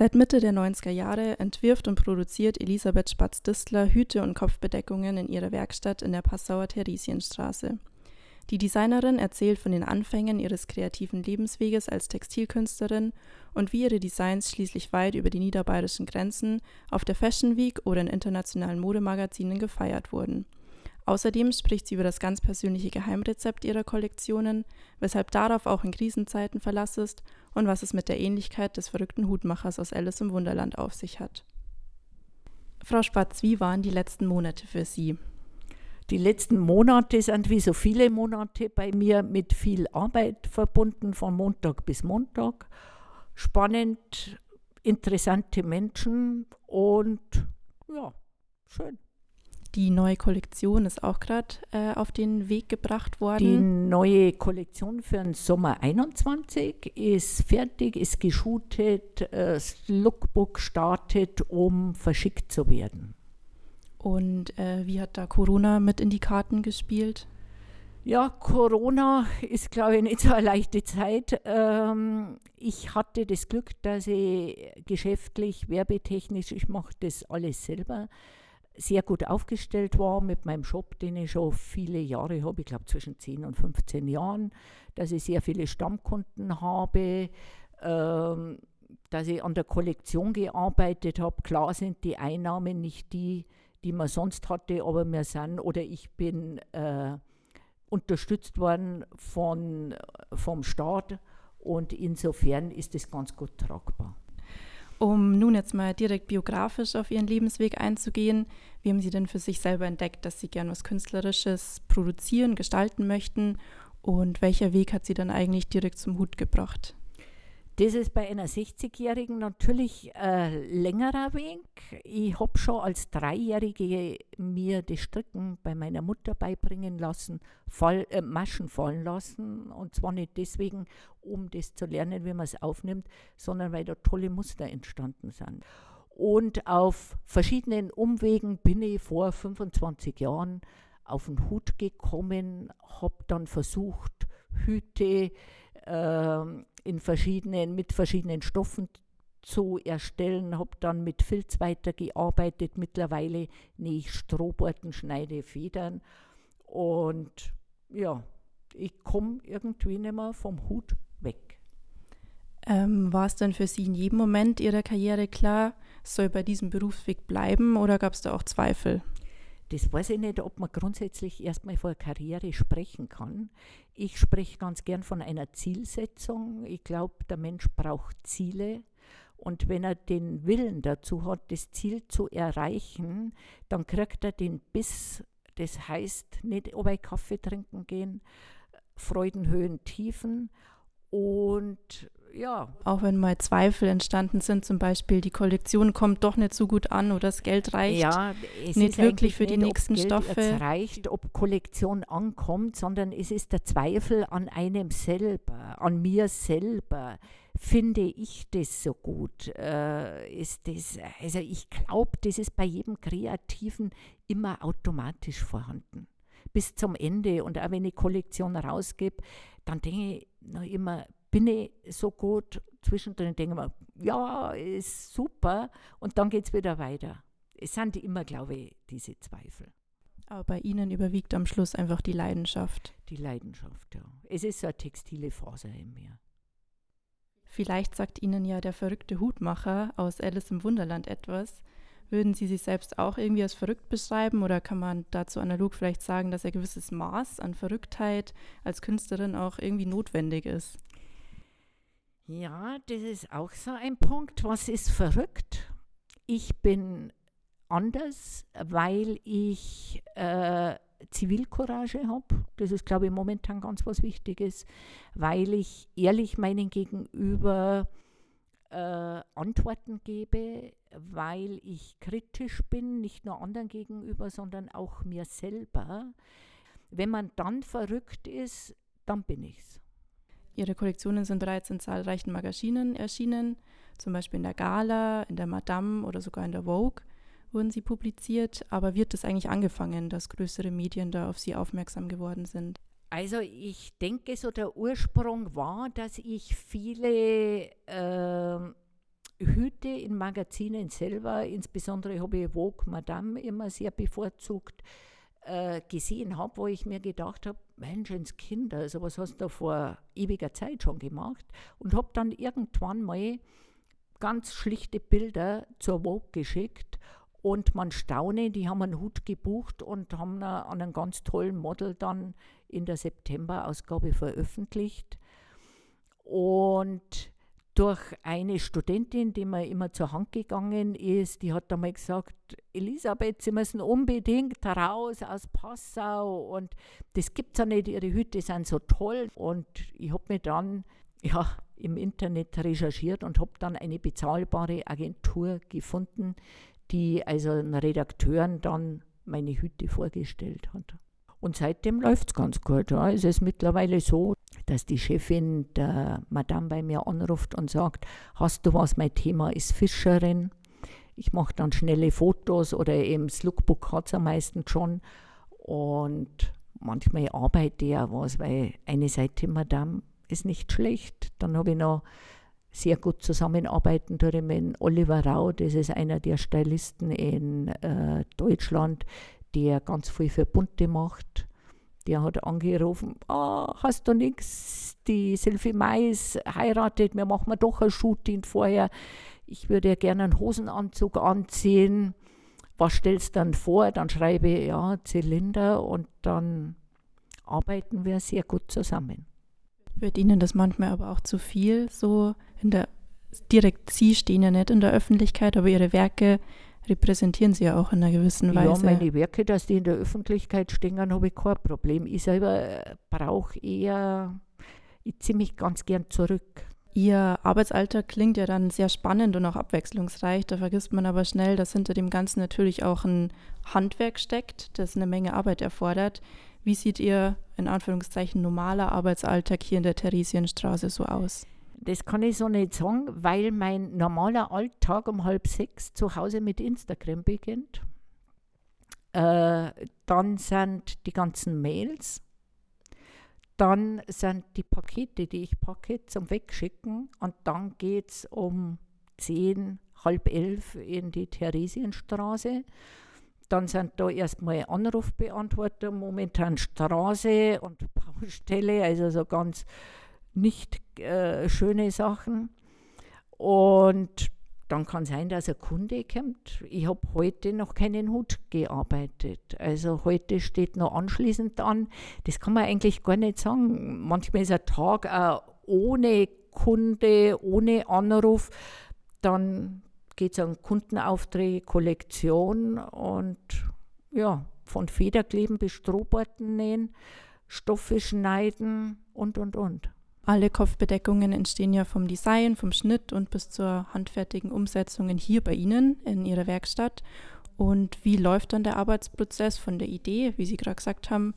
Seit Mitte der 90er Jahre entwirft und produziert Elisabeth Spatz-Distler Hüte und Kopfbedeckungen in ihrer Werkstatt in der Passauer Theresienstraße. Die Designerin erzählt von den Anfängen ihres kreativen Lebensweges als Textilkünstlerin und wie ihre Designs schließlich weit über die niederbayerischen Grenzen auf der Fashion Week oder in internationalen Modemagazinen gefeiert wurden. Außerdem spricht sie über das ganz persönliche Geheimrezept ihrer Kollektionen, weshalb darauf auch in Krisenzeiten Verlass ist und was es mit der Ähnlichkeit des verrückten Hutmachers aus Alice im Wunderland auf sich hat. Frau Spatz, wie waren die letzten Monate für Sie? Die letzten Monate sind wie so viele Monate bei mir mit viel Arbeit verbunden, von Montag bis Montag. Spannend, interessante Menschen und ja, schön. Die neue Kollektion ist auch gerade äh, auf den Weg gebracht worden. Die neue Kollektion für den Sommer 21 ist fertig, ist geshootet, äh, das Lookbook startet, um verschickt zu werden. Und äh, wie hat da Corona mit in die Karten gespielt? Ja, Corona ist, glaube ich, nicht so eine leichte Zeit. Ähm, ich hatte das Glück, dass ich geschäftlich, werbetechnisch, ich mache das alles selber, sehr gut aufgestellt war mit meinem Shop, den ich schon viele Jahre habe, ich glaube zwischen 10 und 15 Jahren, dass ich sehr viele Stammkunden habe, ähm, dass ich an der Kollektion gearbeitet habe. Klar sind die Einnahmen nicht die, die man sonst hatte, aber wir sind oder ich bin äh, unterstützt worden von, vom Staat und insofern ist es ganz gut tragbar. Um nun jetzt mal direkt biografisch auf Ihren Lebensweg einzugehen, wie haben Sie denn für sich selber entdeckt, dass Sie gern was Künstlerisches produzieren, gestalten möchten und welcher Weg hat Sie dann eigentlich direkt zum Hut gebracht? Das ist bei einer 60-Jährigen natürlich ein längerer Weg. Ich habe schon als Dreijährige mir das Stricken bei meiner Mutter beibringen lassen, Fall, äh, Maschen fallen lassen. Und zwar nicht deswegen, um das zu lernen, wie man es aufnimmt, sondern weil da tolle Muster entstanden sind. Und auf verschiedenen Umwegen bin ich vor 25 Jahren auf den Hut gekommen, habe dann versucht, Hüte, äh, in verschiedenen, mit verschiedenen Stoffen zu erstellen, habe dann mit Filz weitergearbeitet. Mittlerweile nähe ich Strohborten, schneide Federn und ja, ich komme irgendwie nicht mehr vom Hut weg. Ähm, war es dann für Sie in jedem Moment Ihrer Karriere klar, soll bei diesem Berufsweg bleiben oder gab es da auch Zweifel? Das weiß ich nicht, ob man grundsätzlich erstmal vor Karriere sprechen kann. Ich spreche ganz gern von einer Zielsetzung. Ich glaube, der Mensch braucht Ziele. Und wenn er den Willen dazu hat, das Ziel zu erreichen, dann kriegt er den Biss. Das heißt, nicht über Kaffee trinken gehen, Freudenhöhen, Tiefen. Und ja. Auch wenn mal Zweifel entstanden sind, zum Beispiel die Kollektion kommt doch nicht so gut an oder das Geld reicht ja, nicht wirklich für die nicht, nächsten Geld Stoffe. Es reicht, ob Kollektion ankommt, sondern es ist der Zweifel an einem selber, an mir selber. Finde ich das so gut? Äh, ist das, also ich glaube, das ist bei jedem Kreativen immer automatisch vorhanden. Bis zum Ende. Und auch wenn ich Kollektion rausgebe, dann denke ich noch immer, bin ich so gut. Zwischendrin denke ich mir, ja, ist super. Und dann geht es wieder weiter. Es sind immer, glaube ich, diese Zweifel. Aber bei Ihnen überwiegt am Schluss einfach die Leidenschaft. Die Leidenschaft, ja. Es ist so eine textile Faser in mir. Vielleicht sagt Ihnen ja der verrückte Hutmacher aus Alice im Wunderland etwas. Würden Sie sich selbst auch irgendwie als verrückt beschreiben oder kann man dazu analog vielleicht sagen, dass ein gewisses Maß an Verrücktheit als Künstlerin auch irgendwie notwendig ist? Ja, das ist auch so ein Punkt. Was ist verrückt? Ich bin anders, weil ich äh, Zivilcourage habe. Das ist, glaube ich, momentan ganz was Wichtiges, weil ich ehrlich meinen Gegenüber äh, Antworten gebe, weil ich kritisch bin, nicht nur anderen gegenüber, sondern auch mir selber. Wenn man dann verrückt ist, dann bin ich's. Ihre Kollektionen sind bereits in zahlreichen Magazinen erschienen, zum Beispiel in der Gala, in der Madame oder sogar in der Vogue wurden sie publiziert. Aber wird es eigentlich angefangen, dass größere Medien da auf sie aufmerksam geworden sind? Also ich denke, so der Ursprung war, dass ich viele äh, Hüte in Magazinen selber, insbesondere habe ich Vogue Madame immer sehr bevorzugt, äh, gesehen habe, wo ich mir gedacht habe, Mensch, ins Kinder, also was hast du vor ewiger Zeit schon gemacht? Und habe dann irgendwann mal ganz schlichte Bilder zur Vogue geschickt und man staune, die haben einen Hut gebucht und haben an einem ganz tollen Model dann in der September-Ausgabe veröffentlicht. Und durch eine Studentin, die mir immer zur Hand gegangen ist, die hat einmal gesagt, Elisabeth, Sie müssen unbedingt raus aus Passau und das gibt es ja nicht, Ihre Hüte sind so toll. Und ich habe mich dann ja, im Internet recherchiert und habe dann eine bezahlbare Agentur gefunden, die also den Redakteuren dann meine Hüte vorgestellt hat. Und seitdem läuft es ganz gut. Ja. Es ist mittlerweile so, dass die Chefin der Madame bei mir anruft und sagt, hast du was, mein Thema ist Fischerin. Ich mache dann schnelle Fotos oder eben das Lookbook hat es am meisten schon. Und manchmal arbeite ich auch was, weil eine Seite Madame ist nicht schlecht. Dann habe ich noch sehr gut zusammenarbeiten mit Oliver Rau, das ist einer der Stylisten in äh, Deutschland, der ganz viel für Bunte macht. Der hat angerufen, oh, hast du nichts, die Sylvie Mais heiratet, wir machen doch ein Shooting vorher. Ich würde ja gerne einen Hosenanzug anziehen. Was stellst du dann vor? Dann schreibe ich, ja, Zylinder und dann arbeiten wir sehr gut zusammen. Wird Ihnen das manchmal aber auch zu viel? So in der, direkt Sie stehen ja nicht in der Öffentlichkeit, aber Ihre Werke repräsentieren Sie ja auch in einer gewissen Weise. Ja, meine Werke, dass die in der Öffentlichkeit stehen, habe ich kein Problem. Ich selber äh, brauche eher, ich ziehe mich ganz gern zurück. Ihr Arbeitsalltag klingt ja dann sehr spannend und auch abwechslungsreich. Da vergisst man aber schnell, dass hinter dem Ganzen natürlich auch ein Handwerk steckt, das eine Menge Arbeit erfordert. Wie sieht Ihr in Anführungszeichen normaler Arbeitsalltag hier in der Theresienstraße so aus? Das kann ich so nicht sagen, weil mein normaler Alltag um halb sechs zu Hause mit Instagram beginnt. Äh, dann sind die ganzen Mails. Dann sind die Pakete, die ich packe, zum Wegschicken. Und dann geht es um zehn, halb elf in die Theresienstraße. Dann sind da erstmal Anrufbeantworter, momentan Straße und Baustelle, also so ganz nicht äh, schöne Sachen. Und dann kann sein, dass ein Kunde kommt. Ich habe heute noch keinen Hut gearbeitet. Also heute steht noch anschließend an. Das kann man eigentlich gar nicht sagen. Manchmal ist ein Tag auch ohne Kunde, ohne Anruf. Dann geht es um Kundenaufträge, Kollektion und ja, von Federkleben bis Strohborten nähen, Stoffe schneiden und, und, und. Alle Kopfbedeckungen entstehen ja vom Design, vom Schnitt und bis zur handfertigen Umsetzung hier bei Ihnen in Ihrer Werkstatt. Und wie läuft dann der Arbeitsprozess von der Idee, wie Sie gerade gesagt haben,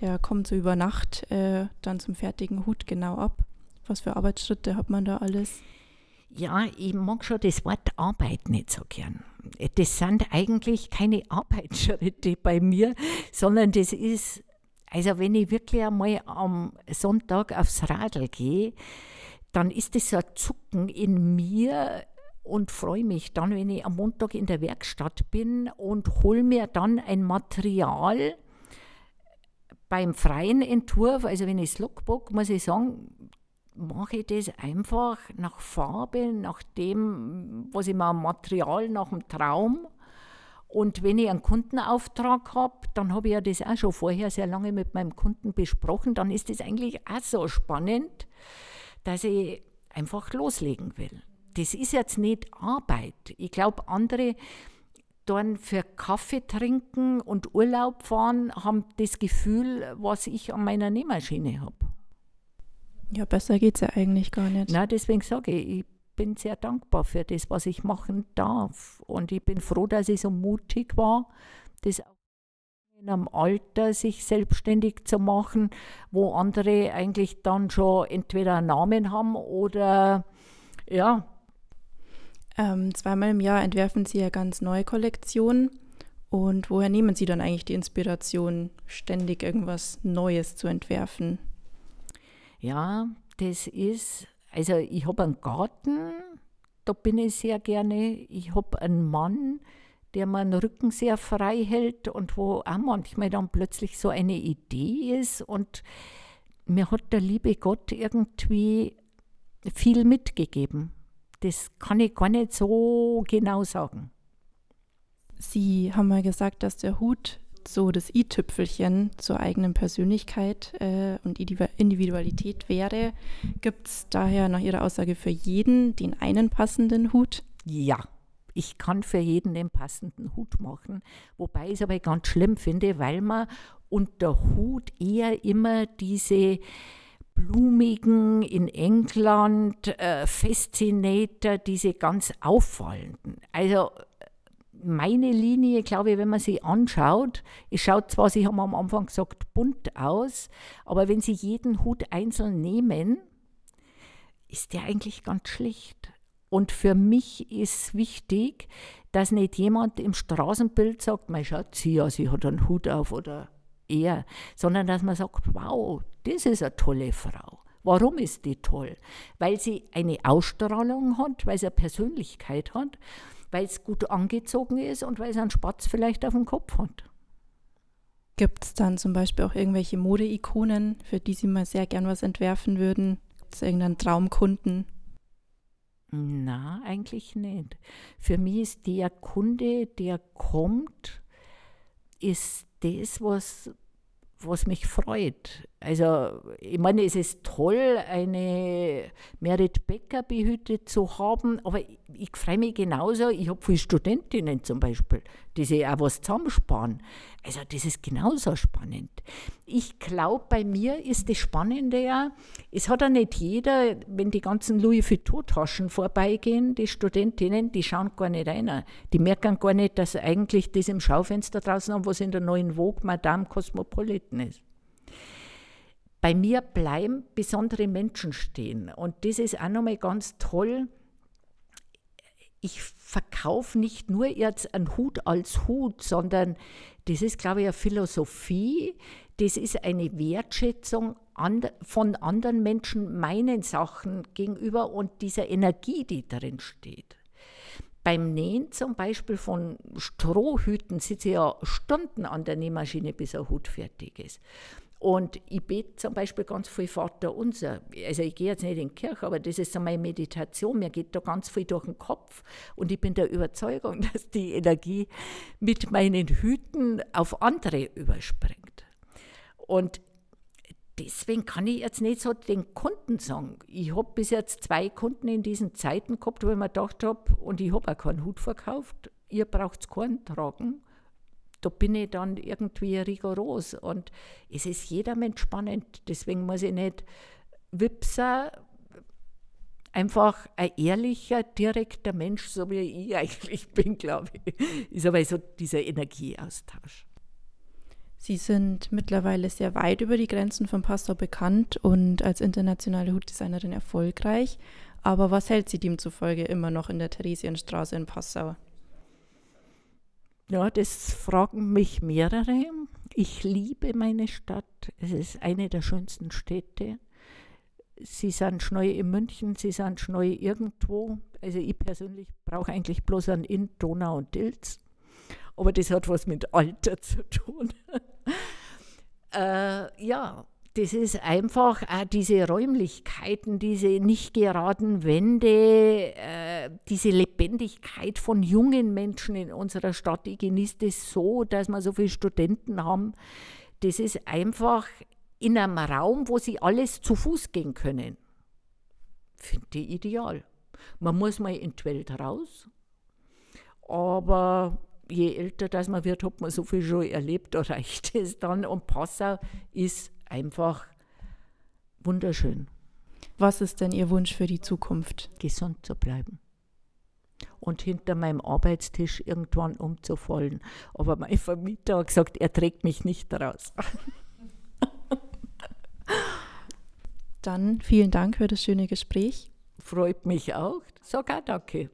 der kommt so über Nacht äh, dann zum fertigen Hut genau ab? Was für Arbeitsschritte hat man da alles? Ja, ich mag schon das Wort Arbeit nicht so gern. Das sind eigentlich keine Arbeitsschritte bei mir, sondern das ist also wenn ich wirklich einmal am Sonntag aufs Radl gehe, dann ist das so ein Zucken in mir und freue mich dann, wenn ich am Montag in der Werkstatt bin und hole mir dann ein Material beim freien Entwurf, also wenn ich das Lookbook, muss ich sagen, mache ich das einfach nach Farbe, nach dem, was ich mir am Material, nach dem Traum und wenn ich einen Kundenauftrag habe, dann habe ich ja das auch schon vorher sehr lange mit meinem Kunden besprochen, dann ist das eigentlich auch so spannend, dass ich einfach loslegen will. Das ist jetzt nicht Arbeit. Ich glaube, andere dann für Kaffee trinken und Urlaub fahren haben das Gefühl, was ich an meiner Nähmaschine habe. Ja, besser geht es ja eigentlich gar nicht. Na, deswegen sage ich, ich bin sehr dankbar für das, was ich machen darf. Und ich bin froh, dass ich so mutig war, das in einem Alter sich selbstständig zu machen, wo andere eigentlich dann schon entweder einen Namen haben oder ja. Ähm, zweimal im Jahr entwerfen Sie ja ganz neue Kollektionen. Und woher nehmen Sie dann eigentlich die Inspiration, ständig irgendwas Neues zu entwerfen? Ja, das ist also ich habe einen Garten, da bin ich sehr gerne. Ich habe einen Mann, der meinen Rücken sehr frei hält und wo auch manchmal dann plötzlich so eine Idee ist. Und mir hat der liebe Gott irgendwie viel mitgegeben. Das kann ich gar nicht so genau sagen. Sie haben mal gesagt, dass der Hut so das i-Tüpfelchen zur eigenen Persönlichkeit äh, und Individualität wäre. Gibt es daher nach Ihrer Aussage für jeden den einen passenden Hut? Ja, ich kann für jeden den passenden Hut machen. Wobei ich es aber ganz schlimm finde, weil man unter Hut eher immer diese blumigen in England äh, Fascinator, diese ganz auffallenden. Also meine Linie, glaube ich, wenn man sie anschaut, es schaut zwar, Sie haben am Anfang gesagt, bunt aus, aber wenn Sie jeden Hut einzeln nehmen, ist der eigentlich ganz schlicht. Und für mich ist wichtig, dass nicht jemand im Straßenbild sagt, mein Schatz, ja, sie hat einen Hut auf oder er, sondern dass man sagt, wow, das ist eine tolle Frau. Warum ist die toll? Weil sie eine Ausstrahlung hat, weil sie eine Persönlichkeit hat weil es gut angezogen ist und weil es einen Spatz vielleicht auf dem Kopf hat. Gibt es dann zum Beispiel auch irgendwelche Modeikonen, für die Sie mal sehr gern was entwerfen würden? Gibt es irgendeinen Traumkunden? Na, eigentlich nicht. Für mich ist der Kunde, der kommt, ist das, was was mich freut. Also, ich meine, es ist toll, eine Merit Becker behütet zu haben, aber ich, ich freue mich genauso. Ich habe viele Studentinnen zum Beispiel, die sich auch was zusammensparen. Also, das ist genauso spannend. Ich glaube, bei mir ist das Spannende ja, es hat ja nicht jeder, wenn die ganzen Louis Vuitton-Taschen vorbeigehen, die Studentinnen, die schauen gar nicht rein. Die merken gar nicht, dass eigentlich das im Schaufenster draußen haben, was in der neuen Vogue Madame Cosmopolitan ist bei mir bleiben besondere Menschen stehen. Und das ist auch nochmal ganz toll. Ich verkaufe nicht nur jetzt einen Hut als Hut, sondern das ist, glaube ich, eine Philosophie, das ist eine Wertschätzung von anderen Menschen meinen Sachen gegenüber und dieser Energie, die darin steht. Beim Nähen zum Beispiel von Strohhüten sitze ich ja Stunden an der Nähmaschine, bis ein Hut fertig ist. Und ich bete zum Beispiel ganz viel Vater unser. Also ich gehe jetzt nicht in die Kirche, aber das ist so meine Meditation. Mir geht da ganz viel durch den Kopf. Und ich bin der Überzeugung, dass die Energie mit meinen Hüten auf andere überspringt. Und deswegen kann ich jetzt nicht so den Kunden sagen. Ich habe bis jetzt zwei Kunden in diesen Zeiten gehabt, wo ich mir gedacht habe, und ich habe auch keinen Hut verkauft, ihr braucht keinen tragen da bin ich dann irgendwie rigoros. Und es ist jeder Mensch spannend. Deswegen muss ich nicht wipsen. Einfach ein ehrlicher, direkter Mensch, so wie ich eigentlich bin, glaube ich, ist aber so dieser Energieaustausch. Sie sind mittlerweile sehr weit über die Grenzen von Passau bekannt und als internationale Hutdesignerin erfolgreich. Aber was hält Sie demzufolge immer noch in der Theresienstraße in Passau? Ja, das fragen mich mehrere. Ich liebe meine Stadt. Es ist eine der schönsten Städte. Sie sind schnell in München, sie sind schnell irgendwo. Also ich persönlich brauche eigentlich bloß einen Inn, Donau und Dilz. Aber das hat was mit Alter zu tun. äh, ja, das ist einfach diese Räumlichkeiten, diese nicht geraden Wände, äh, diese Lebendigkeit von jungen Menschen in unserer Stadt. Ich genieße das so, dass wir so viele Studenten haben. Das ist einfach in einem Raum, wo sie alles zu Fuß gehen können. Finde ich ideal. Man muss mal in die Welt raus, aber je älter das man wird, hat man so viel schon erlebt, da reicht es dann. Und Passau ist einfach wunderschön. Was ist denn Ihr Wunsch für die Zukunft? Gesund zu bleiben. Und hinter meinem Arbeitstisch irgendwann umzufallen. Aber mein Vermieter hat gesagt, er trägt mich nicht raus. Dann vielen Dank für das schöne Gespräch. Freut mich auch. Sogar danke.